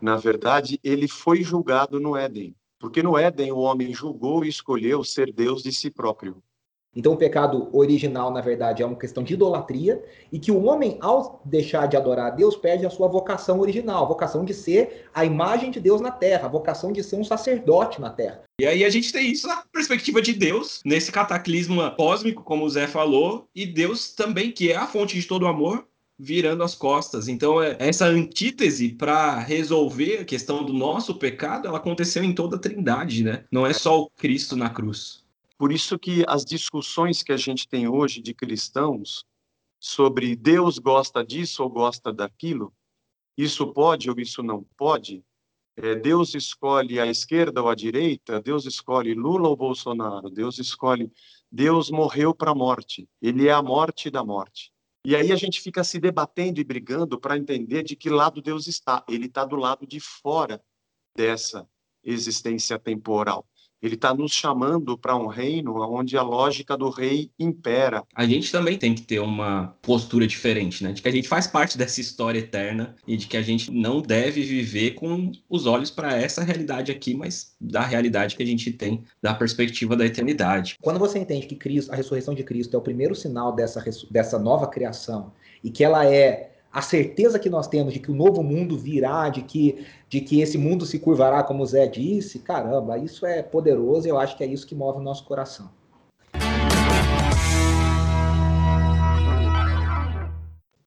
Na verdade, ele foi julgado no Éden, porque no Éden o homem julgou e escolheu ser Deus de si próprio. Então o pecado original, na verdade, é uma questão de idolatria e que o homem, ao deixar de adorar a Deus, perde a sua vocação original, a vocação de ser a imagem de Deus na terra, a vocação de ser um sacerdote na terra. E aí a gente tem isso na perspectiva de Deus, nesse cataclisma cósmico, como o Zé falou, e Deus também, que é a fonte de todo amor, virando as costas. Então, é, essa antítese para resolver a questão do nosso pecado, ela aconteceu em toda a Trindade, né? Não é só o Cristo na cruz. Por isso que as discussões que a gente tem hoje de cristãos sobre Deus gosta disso ou gosta daquilo, isso pode ou isso não pode, é, Deus escolhe a esquerda ou a direita, Deus escolhe Lula ou Bolsonaro, Deus escolhe. Deus morreu para a morte, ele é a morte da morte. E aí a gente fica se debatendo e brigando para entender de que lado Deus está. Ele está do lado de fora dessa existência temporal. Ele está nos chamando para um reino onde a lógica do rei impera. A gente também tem que ter uma postura diferente, né? De que a gente faz parte dessa história eterna e de que a gente não deve viver com os olhos para essa realidade aqui, mas da realidade que a gente tem da perspectiva da eternidade. Quando você entende que Cristo, a ressurreição de Cristo é o primeiro sinal dessa, dessa nova criação e que ela é a certeza que nós temos de que o novo mundo virá, de que, de que esse mundo se curvará, como o Zé disse, caramba, isso é poderoso e eu acho que é isso que move o nosso coração.